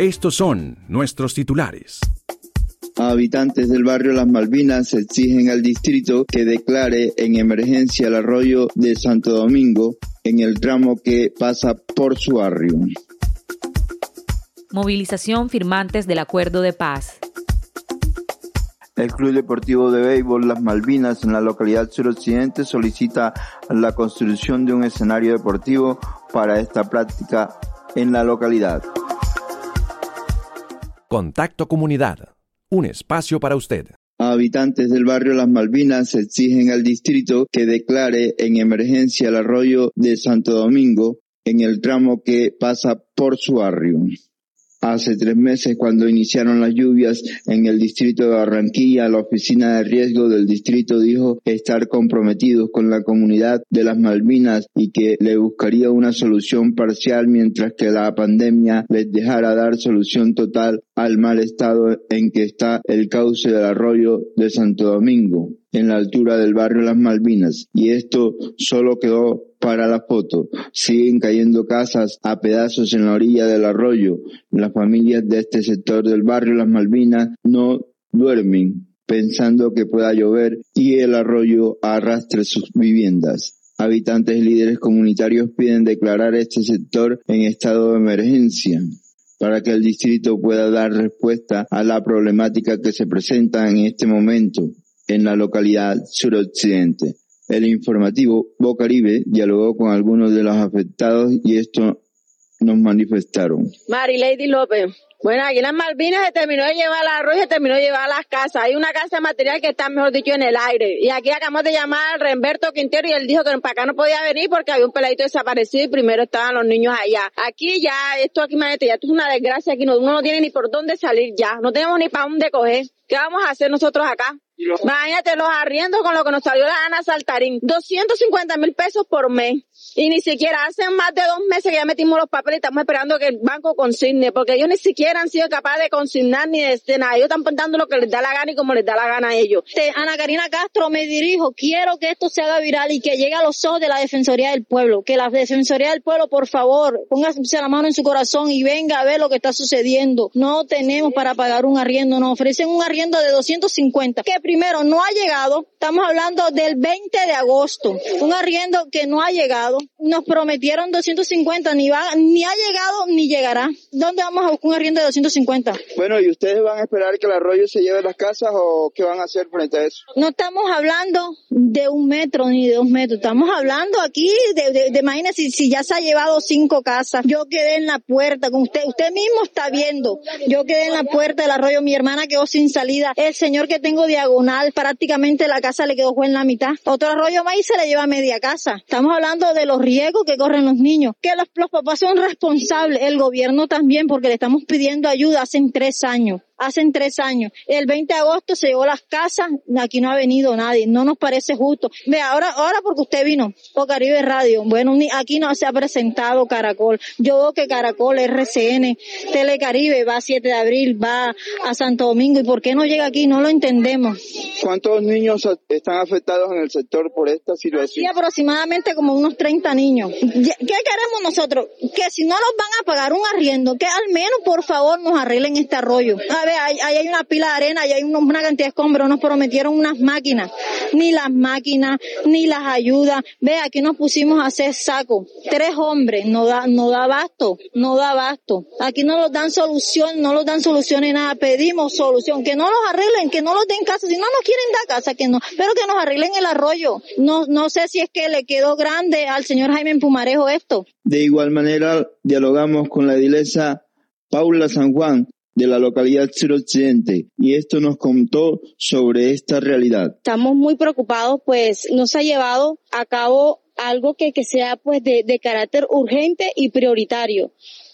Estos son nuestros titulares habitantes del barrio Las Malvinas exigen al distrito que declare en emergencia el arroyo de Santo Domingo en el tramo que pasa por su barrio. Movilización firmantes del acuerdo de paz. El Club Deportivo de Béisbol Las Malvinas en la localidad suroccidente solicita la construcción de un escenario deportivo para esta práctica en la localidad. Contacto Comunidad un espacio para usted. Habitantes del barrio Las Malvinas exigen al distrito que declare en emergencia el arroyo de Santo Domingo en el tramo que pasa por su barrio. Hace tres meses, cuando iniciaron las lluvias en el distrito de Barranquilla, la oficina de riesgo del distrito dijo estar comprometidos con la comunidad de las Malvinas y que le buscaría una solución parcial mientras que la pandemia les dejara dar solución total al mal estado en que está el cauce del arroyo de Santo Domingo en la altura del barrio Las Malvinas y esto solo quedó para la foto. Siguen cayendo casas a pedazos en la orilla del arroyo. Las familias de este sector del barrio Las Malvinas no duermen pensando que pueda llover y el arroyo arrastre sus viviendas. Habitantes y líderes comunitarios piden declarar este sector en estado de emergencia para que el distrito pueda dar respuesta a la problemática que se presenta en este momento en la localidad suroccidente. El informativo Bocaribe dialogó con algunos de los afectados y esto nos manifestaron. López. Bueno, aquí en las Malvinas se terminó de llevar la arroz y se terminó de llevar las casas. Hay una casa de material que está, mejor dicho, en el aire. Y aquí acabamos de llamar al Remberto Quintero y él dijo que para acá no podía venir porque había un peladito desaparecido y primero estaban los niños allá. Aquí ya, esto aquí, manete, ya esto es una desgracia aquí. uno no tiene ni por dónde salir ya. No tenemos ni para dónde coger. ¿Qué vamos a hacer nosotros acá? Imagínate los arriendos con lo que nos salió la Ana Saltarín. 250 mil pesos por mes. Y ni siquiera hace más de dos meses que ya metimos los papeles y estamos esperando que el banco consigne, porque ellos ni siquiera han sido capaces de consignar ni de, nada. Ellos están pintando lo que les da la gana y como les da la gana a ellos. Ana Karina Castro me dirijo, quiero que esto se haga viral y que llegue a los ojos de la Defensoría del Pueblo. Que la Defensoría del Pueblo, por favor, póngase la mano en su corazón y venga a ver lo que está sucediendo. No tenemos para pagar un arriendo, nos ofrecen un arriendo de 250, que primero no ha llegado, estamos hablando del 20 de agosto, un arriendo que no ha llegado nos prometieron 250, ni va, ni ha llegado ni llegará. ¿Dónde vamos a buscar un arriendo de 250? Bueno, ¿y ustedes van a esperar que el arroyo se lleve las casas o qué van a hacer frente a eso? No estamos hablando de un metro ni de dos metros, estamos hablando aquí de, de, de si, si ya se ha llevado cinco casas. Yo quedé en la puerta con usted, usted mismo está viendo. Yo quedé en la puerta del arroyo, mi hermana quedó sin salida. El señor que tengo diagonal, prácticamente la casa le quedó en la mitad. Otro arroyo más y se le lleva media casa. Estamos hablando de los riesgos que corren los niños, que los, los papás son responsables, el gobierno también, porque le estamos pidiendo ayuda hace tres años hace tres años. El 20 de agosto se llevó las casas, aquí no ha venido nadie, no nos parece justo. Ve, ahora, ahora porque usted vino, por Caribe Radio, bueno, aquí no se ha presentado Caracol. Yo veo que Caracol, RCN, Telecaribe va a 7 de abril, va a Santo Domingo, ¿y por qué no llega aquí? No lo entendemos. ¿Cuántos niños están afectados en el sector por esta situación? Sí, aproximadamente como unos 30 niños. ¿Qué queremos nosotros? Que si no nos van a pagar un arriendo, que al menos por favor nos arreglen este arroyo. A hay una pila de arena, ahí hay una cantidad de escombros, nos prometieron unas máquinas, ni las máquinas, ni las ayudas. Ve, aquí nos pusimos a hacer saco. Tres hombres, no da, no da abasto, no da abasto. Aquí no nos dan solución, no nos dan solución ni nada. Pedimos solución, que no los arreglen, que no los den casa. Si no nos quieren dar casa, que no, pero que nos arreglen el arroyo. No, no sé si es que le quedó grande al señor Jaime Pumarejo esto. De igual manera, dialogamos con la edilesa Paula San Juan, de la localidad suroccidente y esto nos contó sobre esta realidad. Estamos muy preocupados, pues no se ha llevado a cabo algo que, que sea pues de, de carácter urgente y prioritario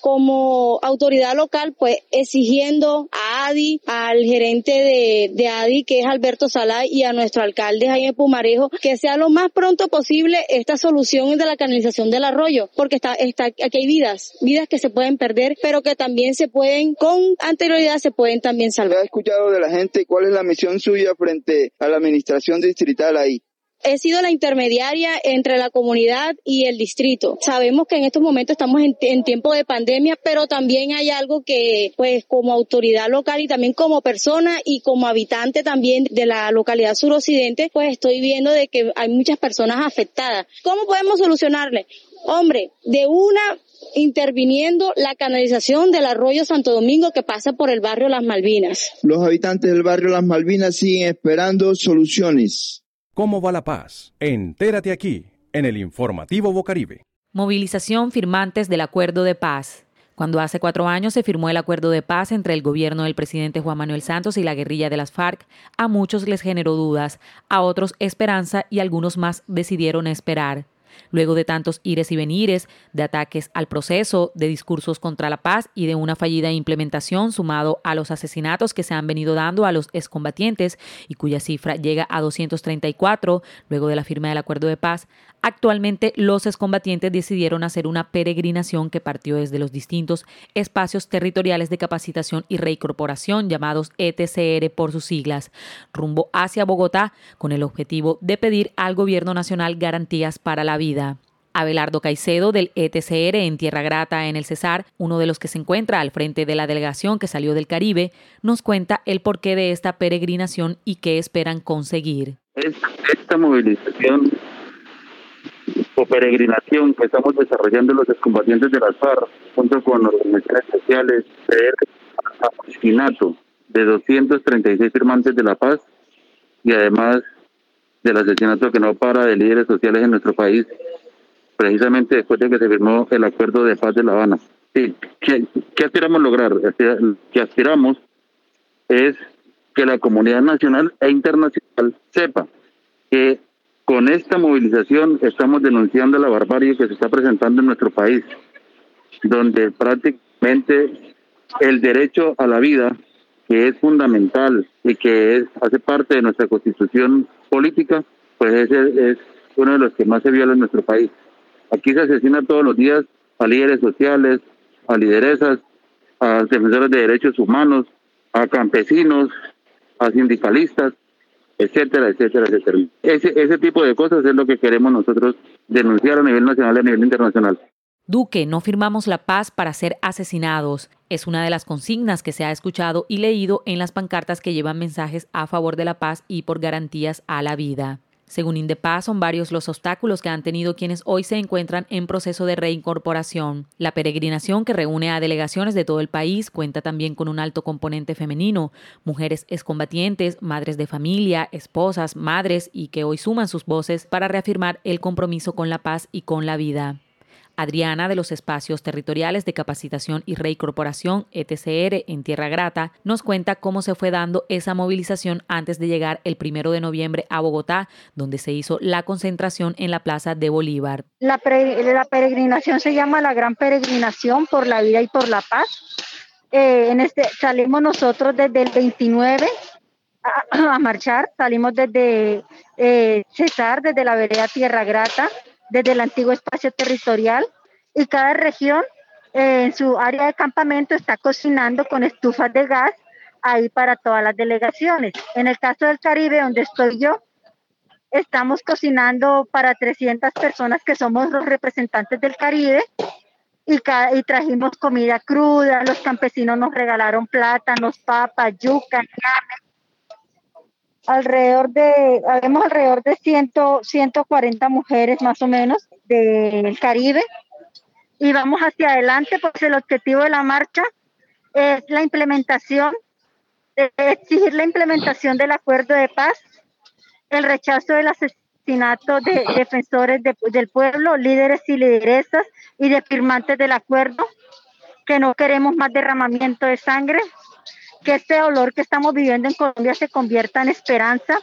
como autoridad local, pues exigiendo a ADI, al gerente de, de, ADI, que es Alberto Salá, y a nuestro alcalde Jaime Pumarejo, que sea lo más pronto posible esta solución de la canalización del arroyo, porque está, está, aquí hay vidas, vidas que se pueden perder, pero que también se pueden, con anterioridad, se pueden también salvar. ¿Ha escuchado de la gente cuál es la misión suya frente a la administración distrital ahí? He sido la intermediaria entre la comunidad y el distrito. Sabemos que en estos momentos estamos en, tiempo de pandemia, pero también hay algo que, pues, como autoridad local y también como persona y como habitante también de la localidad suroccidente, pues estoy viendo de que hay muchas personas afectadas. ¿Cómo podemos solucionarle? Hombre, de una interviniendo la canalización del arroyo Santo Domingo que pasa por el barrio Las Malvinas. Los habitantes del barrio Las Malvinas siguen esperando soluciones. ¿Cómo va la paz? Entérate aquí, en el informativo Bocaribe. Movilización firmantes del acuerdo de paz. Cuando hace cuatro años se firmó el acuerdo de paz entre el gobierno del presidente Juan Manuel Santos y la guerrilla de las FARC, a muchos les generó dudas, a otros esperanza y algunos más decidieron esperar. Luego de tantos ires y venires, de ataques al proceso, de discursos contra la paz y de una fallida implementación sumado a los asesinatos que se han venido dando a los excombatientes y cuya cifra llega a 234 luego de la firma del acuerdo de paz, Actualmente los excombatientes decidieron hacer una peregrinación que partió desde los distintos espacios territoriales de capacitación y reincorporación llamados ETCR por sus siglas, rumbo hacia Bogotá con el objetivo de pedir al gobierno nacional garantías para la vida. Abelardo Caicedo del ETCR en Tierra Grata en el Cesar, uno de los que se encuentra al frente de la delegación que salió del Caribe, nos cuenta el porqué de esta peregrinación y qué esperan conseguir. Esta movilización o peregrinación que estamos desarrollando los excombatientes de las FARC junto con organizaciones sociales de asesinato de 236 firmantes de la paz y además del asesinato que no para de líderes sociales en nuestro país, precisamente después de que se firmó el acuerdo de paz de La Habana. Sí, ¿qué, qué aspiramos lograr? que aspiramos es que la comunidad nacional e internacional sepa que con esta movilización estamos denunciando la barbarie que se está presentando en nuestro país, donde prácticamente el derecho a la vida, que es fundamental y que es, hace parte de nuestra constitución política, pues ese es uno de los que más se viola en nuestro país. Aquí se asesina todos los días a líderes sociales, a lideresas, a defensores de derechos humanos, a campesinos, a sindicalistas, etcétera, etcétera, etcétera. Ese, ese tipo de cosas es lo que queremos nosotros denunciar a nivel nacional y a nivel internacional. Duque, no firmamos la paz para ser asesinados. Es una de las consignas que se ha escuchado y leído en las pancartas que llevan mensajes a favor de la paz y por garantías a la vida. Según Indepaz, son varios los obstáculos que han tenido quienes hoy se encuentran en proceso de reincorporación. La peregrinación que reúne a delegaciones de todo el país cuenta también con un alto componente femenino, mujeres excombatientes, madres de familia, esposas, madres y que hoy suman sus voces para reafirmar el compromiso con la paz y con la vida. Adriana de los Espacios Territoriales de Capacitación y Reincorporación, ETCR, en Tierra Grata, nos cuenta cómo se fue dando esa movilización antes de llegar el primero de noviembre a Bogotá, donde se hizo la concentración en la Plaza de Bolívar. La, peregrinación se llama la Gran Peregrinación por la Vida y por la Paz. Eh, en este salimos nosotros desde el 29 a, marchar, salimos desde eh, Cesar, desde la vereda Tierra Grata, desde el antiguo espacio territorial y cada región eh, en su área de campamento está cocinando con estufas de gas ahí para todas las delegaciones. En el caso del Caribe, donde estoy yo, estamos cocinando para 300 personas que somos los representantes del Caribe y, y trajimos comida cruda, los campesinos nos regalaron plátanos, papas, yuca, alrededor de, habemos alrededor de 100, 140 mujeres más o menos del Caribe. Y vamos hacia adelante, pues el objetivo de la marcha es la implementación, exigir la implementación del acuerdo de paz, el rechazo del asesinato de defensores del pueblo, líderes y lideresas y de firmantes del acuerdo, que no queremos más derramamiento de sangre, que este dolor que estamos viviendo en Colombia se convierta en esperanza,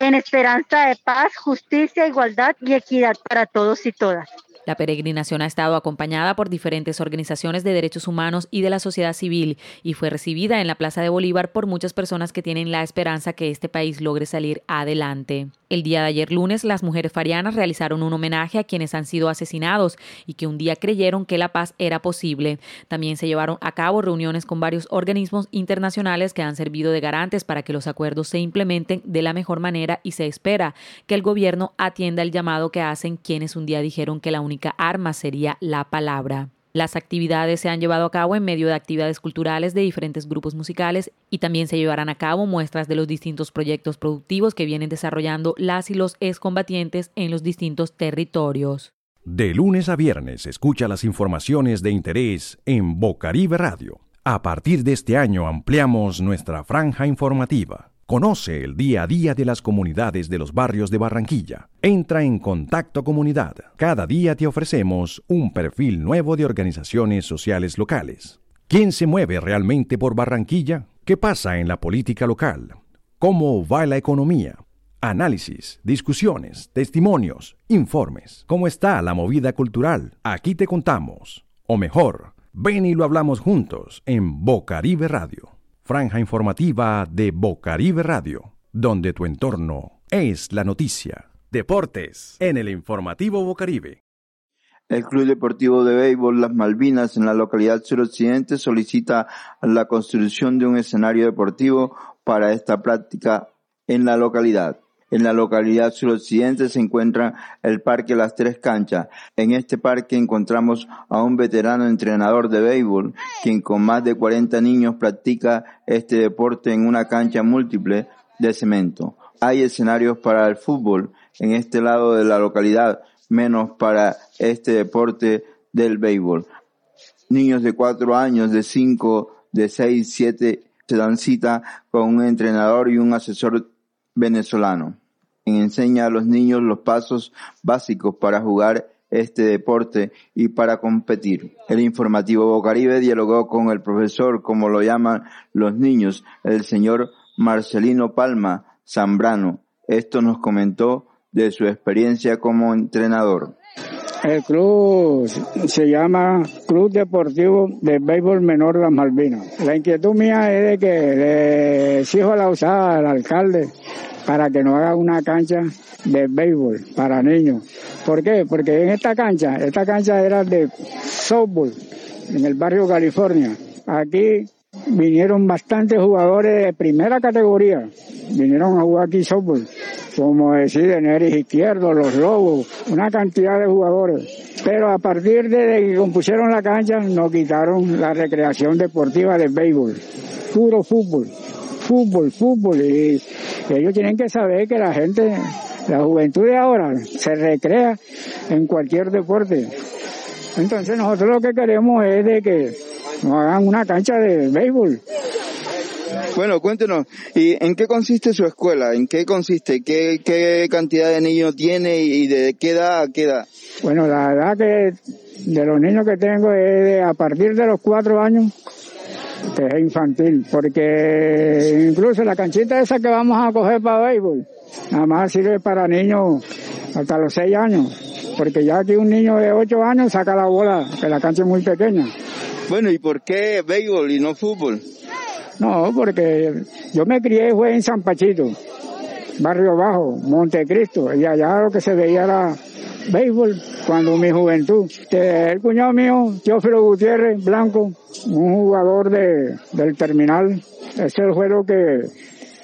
en esperanza de paz, justicia, igualdad y equidad para todos y todas. La peregrinación ha estado acompañada por diferentes organizaciones de derechos humanos y de la sociedad civil y fue recibida en la Plaza de Bolívar por muchas personas que tienen la esperanza que este país logre salir adelante. El día de ayer lunes, las mujeres farianas realizaron un homenaje a quienes han sido asesinados y que un día creyeron que la paz era posible. También se llevaron a cabo reuniones con varios organismos internacionales que han servido de garantes para que los acuerdos se implementen de la mejor manera y se espera que el gobierno atienda el llamado que hacen quienes un día dijeron que la única arma sería la palabra. Las actividades se han llevado a cabo en medio de actividades culturales de diferentes grupos musicales y también se llevarán a cabo muestras de los distintos proyectos productivos que vienen desarrollando las y los excombatientes en los distintos territorios. De lunes a viernes escucha las informaciones de interés en Bocaribe Radio. A partir de este año ampliamos nuestra franja informativa. Conoce el día a día de las comunidades de los barrios de Barranquilla. Entra en Contacto Comunidad. Cada día te ofrecemos un perfil nuevo de organizaciones sociales locales. ¿Quién se mueve realmente por Barranquilla? ¿Qué pasa en la política local? ¿Cómo va la economía? Análisis, discusiones, testimonios, informes. ¿Cómo está la movida cultural? Aquí te contamos. O mejor, ven y lo hablamos juntos en Bocaribe Radio franja informativa de Bocaribe Radio, donde tu entorno es la noticia. Deportes en el informativo Bocaribe. El Club Deportivo de Béisbol Las Malvinas en la localidad suroccidente solicita la construcción de un escenario deportivo para esta práctica en la localidad. En la localidad suroccidente se encuentra el Parque Las Tres Canchas. En este parque encontramos a un veterano entrenador de béisbol, quien con más de 40 niños practica este deporte en una cancha múltiple de cemento. Hay escenarios para el fútbol en este lado de la localidad, menos para este deporte del béisbol. Niños de 4 años, de 5, de 6, 7 se dan cita con un entrenador y un asesor venezolano. Enseña a los niños los pasos básicos para jugar este deporte y para competir. El informativo Bocaribe dialogó con el profesor, como lo llaman los niños, el señor Marcelino Palma Zambrano. Esto nos comentó de su experiencia como entrenador. El club se llama Club Deportivo de Béisbol Menor las Malvinas. La inquietud mía es de que le exijo la usada al alcalde para que no haga una cancha de béisbol para niños. ¿Por qué? Porque en esta cancha, esta cancha era de softball en el barrio California. Aquí vinieron bastantes jugadores de primera categoría, vinieron a jugar aquí softball, como deciden Eris Izquierdo, Los Lobos, una cantidad de jugadores. Pero a partir de que compusieron la cancha, nos quitaron la recreación deportiva del béisbol, puro fútbol fútbol, fútbol. Y ellos tienen que saber que la gente, la juventud de ahora, se recrea en cualquier deporte. Entonces nosotros lo que queremos es de que nos hagan una cancha de béisbol. Bueno, cuéntenos, ¿y en qué consiste su escuela? ¿En qué consiste? ¿Qué, qué cantidad de niños tiene y de qué edad a qué edad? Bueno, la edad que de los niños que tengo es de, a partir de los cuatro años que es infantil, porque incluso la canchita esa que vamos a coger para béisbol, nada más sirve para niños hasta los seis años, porque ya aquí un niño de ocho años saca la bola, que la cancha es muy pequeña. Bueno, ¿y por qué béisbol y no fútbol? No, porque yo me crié fue en San Pachito, Barrio Bajo, Montecristo, y allá lo que se veía era béisbol cuando mi juventud. El cuñado mío, Teófilo Gutiérrez Blanco, un jugador de, del terminal, ese fue lo que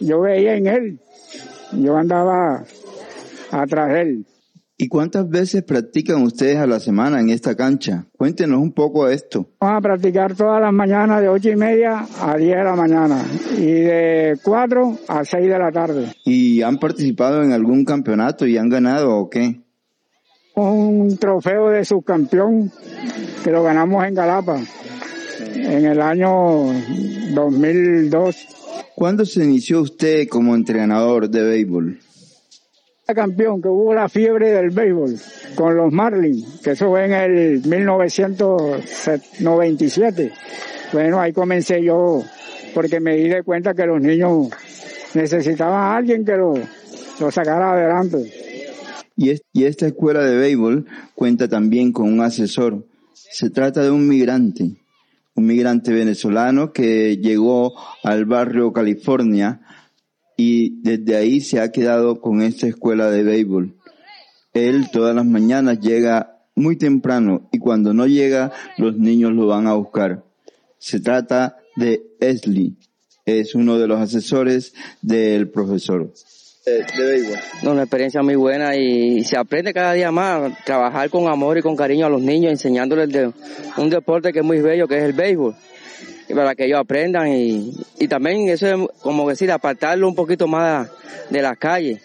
yo veía en él. Yo andaba atrás de él. ¿Y cuántas veces practican ustedes a la semana en esta cancha? Cuéntenos un poco de esto. Vamos a practicar todas las mañanas de ocho y media a 10 de la mañana y de 4 a 6 de la tarde. ¿Y han participado en algún campeonato y han ganado o qué? Un trofeo de subcampeón que lo ganamos en Galapa en el año 2002. ¿Cuándo se inició usted como entrenador de béisbol? Campeón, que hubo la fiebre del béisbol con los Marlins, que eso fue en el 1997. Bueno, ahí comencé yo, porque me di de cuenta que los niños necesitaban a alguien que lo, lo sacara adelante. Y, y esta escuela de béisbol cuenta también con un asesor. Se trata de un migrante, un migrante venezolano que llegó al barrio California y desde ahí se ha quedado con esta escuela de béisbol. Él todas las mañanas llega muy temprano y cuando no llega los niños lo van a buscar. Se trata de Esli, es uno de los asesores del profesor. De, béisbol. una experiencia muy buena y se aprende cada día más trabajar con amor y con cariño a los niños, enseñándoles de un deporte que es muy bello, que es el béisbol para que ellos aprendan y, y también eso es como decir, apartarlo un poquito más de las calles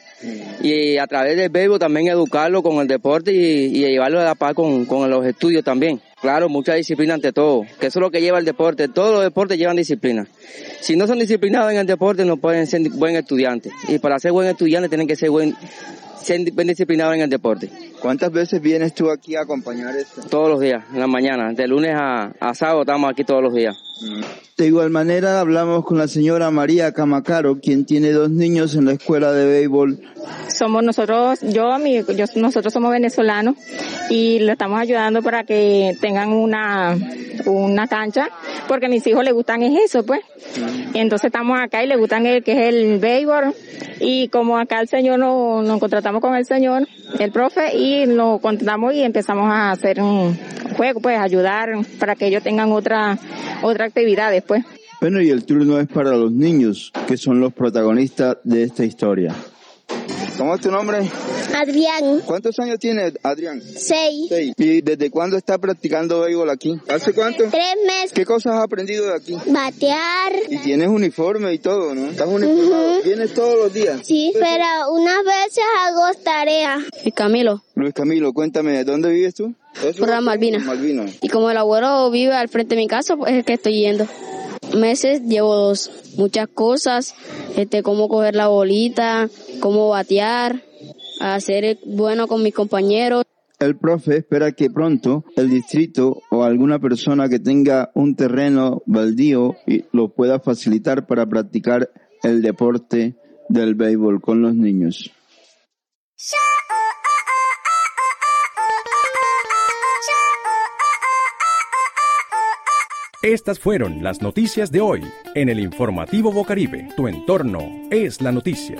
y a través del béisbol también educarlo con el deporte y, llevarlo a la paz con, con, los estudios también. Claro, mucha disciplina ante todo, que eso es lo que lleva el deporte. Todos los deportes llevan disciplina. Si no son disciplinados en el deporte, no pueden ser buen estudiantes. Y para ser buen estudiante tienen que ser buen, ser bien disciplinados en el deporte. ¿Cuántas veces vienes tú aquí a acompañar esto? Todos los días, en la mañana. De lunes a, a sábado estamos aquí todos los días. De igual manera hablamos con la señora María Camacaro, quien tiene dos niños en la escuela de béisbol. Somos nosotros, yo, mi, yo nosotros somos venezolanos y le estamos ayudando para que tengan una, una cancha, porque a mis hijos les gustan es eso, pues. Entonces estamos acá y les gustan el que es el béisbol y como acá el señor nos, nos contratamos con el señor, el profe y lo contratamos y empezamos a hacer un juego, pues ayudar para que ellos tengan otra otra actividad después. Bueno, y el turno es para los niños, que son los protagonistas de esta historia. ¿Cómo es tu nombre? Adrián. ¿Cuántos años tiene Adrián? Seis. ¿Y desde cuándo está practicando béisbol aquí? ¿Hace cuánto? Tres meses. ¿Qué cosas has aprendido de aquí? Batear. Y tienes uniforme y todo, ¿no? ¿Estás uniformado? ¿Vienes todos los días? Sí, pero unas veces hago tarea. Y Camilo. Luis Camilo, cuéntame, ¿dónde vives tú? Por la Malvinas. Malvinas. Y como el abuelo vive al frente de mi casa, pues es que estoy yendo. Meses llevo dos. Muchas cosas, este, cómo coger la bolita, cómo batear, hacer bueno con mis compañeros. El profe espera que pronto el distrito o alguna persona que tenga un terreno baldío lo pueda facilitar para practicar el deporte del béisbol con los niños. Estas fueron las noticias de hoy en el informativo Bocaribe. Tu entorno es la noticia.